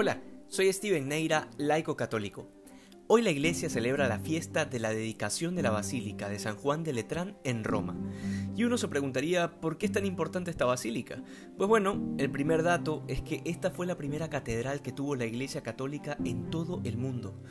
Hola, soy Steven Neira, laico católico. Hoy la iglesia celebra la fiesta de la dedicación de la Basílica de San Juan de Letrán en Roma. Y uno se preguntaría, ¿por qué es tan importante esta basílica? Pues bueno, el primer dato es que esta fue la primera catedral que tuvo la iglesia católica en todo el mundo.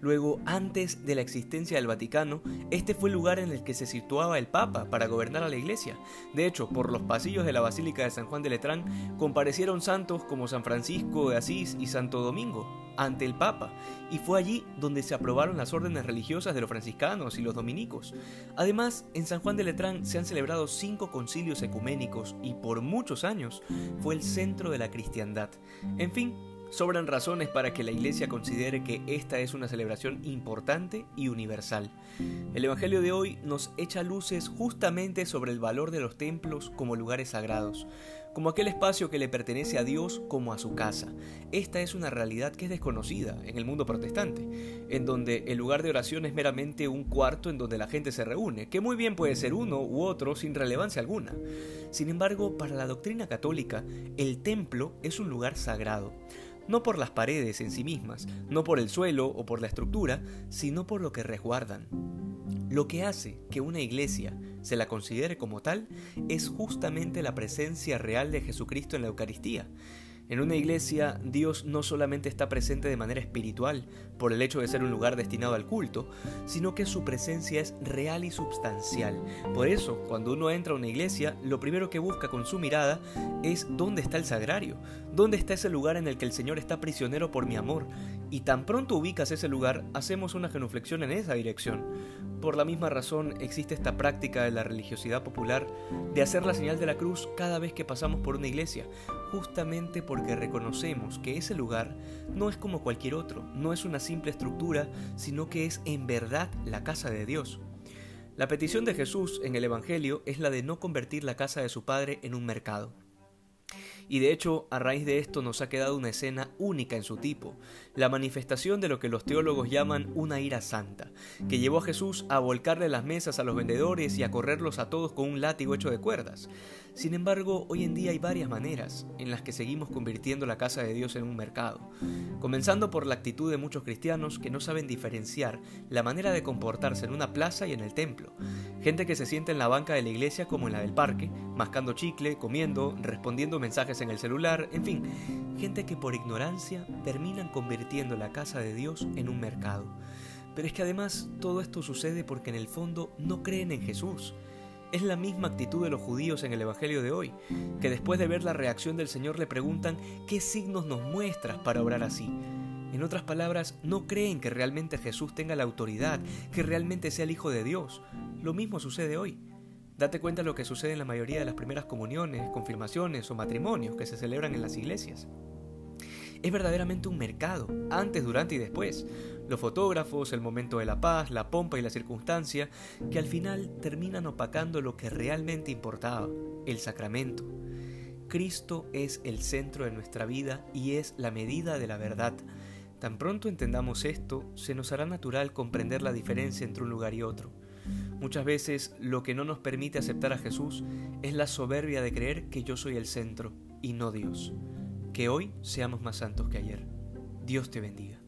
Luego, antes de la existencia del Vaticano, este fue el lugar en el que se situaba el Papa para gobernar a la Iglesia. De hecho, por los pasillos de la Basílica de San Juan de Letrán comparecieron santos como San Francisco de Asís y Santo Domingo ante el Papa, y fue allí donde se aprobaron las órdenes religiosas de los franciscanos y los dominicos. Además, en San Juan de Letrán se han celebrado cinco concilios ecuménicos y por muchos años fue el centro de la cristiandad. En fin, Sobran razones para que la Iglesia considere que esta es una celebración importante y universal. El Evangelio de hoy nos echa luces justamente sobre el valor de los templos como lugares sagrados, como aquel espacio que le pertenece a Dios como a su casa. Esta es una realidad que es desconocida en el mundo protestante, en donde el lugar de oración es meramente un cuarto en donde la gente se reúne, que muy bien puede ser uno u otro sin relevancia alguna. Sin embargo, para la doctrina católica, el templo es un lugar sagrado no por las paredes en sí mismas, no por el suelo o por la estructura, sino por lo que resguardan. Lo que hace que una iglesia se la considere como tal es justamente la presencia real de Jesucristo en la Eucaristía. En una iglesia, Dios no solamente está presente de manera espiritual, por el hecho de ser un lugar destinado al culto, sino que su presencia es real y substancial. Por eso, cuando uno entra a una iglesia, lo primero que busca con su mirada es dónde está el sagrario, dónde está ese lugar en el que el Señor está prisionero por mi amor. Y tan pronto ubicas ese lugar, hacemos una genuflexión en esa dirección. Por la misma razón existe esta práctica de la religiosidad popular de hacer la señal de la cruz cada vez que pasamos por una iglesia, justamente porque reconocemos que ese lugar no es como cualquier otro, no es una simple estructura, sino que es en verdad la casa de Dios. La petición de Jesús en el Evangelio es la de no convertir la casa de su Padre en un mercado. Y de hecho, a raíz de esto nos ha quedado una escena única en su tipo, la manifestación de lo que los teólogos llaman una ira santa, que llevó a Jesús a volcarle las mesas a los vendedores y a correrlos a todos con un látigo hecho de cuerdas. Sin embargo, hoy en día hay varias maneras en las que seguimos convirtiendo la casa de Dios en un mercado, comenzando por la actitud de muchos cristianos que no saben diferenciar la manera de comportarse en una plaza y en el templo. Gente que se siente en la banca de la iglesia como en la del parque, mascando chicle, comiendo, respondiendo mensajes en el celular, en fin, gente que por ignorancia terminan convirtiendo la casa de Dios en un mercado. Pero es que además todo esto sucede porque en el fondo no creen en Jesús. Es la misma actitud de los judíos en el Evangelio de hoy, que después de ver la reacción del Señor le preguntan qué signos nos muestras para obrar así. En otras palabras, no creen que realmente Jesús tenga la autoridad, que realmente sea el Hijo de Dios. Lo mismo sucede hoy. Date cuenta de lo que sucede en la mayoría de las primeras comuniones, confirmaciones o matrimonios que se celebran en las iglesias. Es verdaderamente un mercado, antes, durante y después. Los fotógrafos, el momento de la paz, la pompa y la circunstancia, que al final terminan opacando lo que realmente importaba, el sacramento. Cristo es el centro de nuestra vida y es la medida de la verdad. Tan pronto entendamos esto, se nos hará natural comprender la diferencia entre un lugar y otro. Muchas veces lo que no nos permite aceptar a Jesús es la soberbia de creer que yo soy el centro y no Dios. Que hoy seamos más santos que ayer. Dios te bendiga.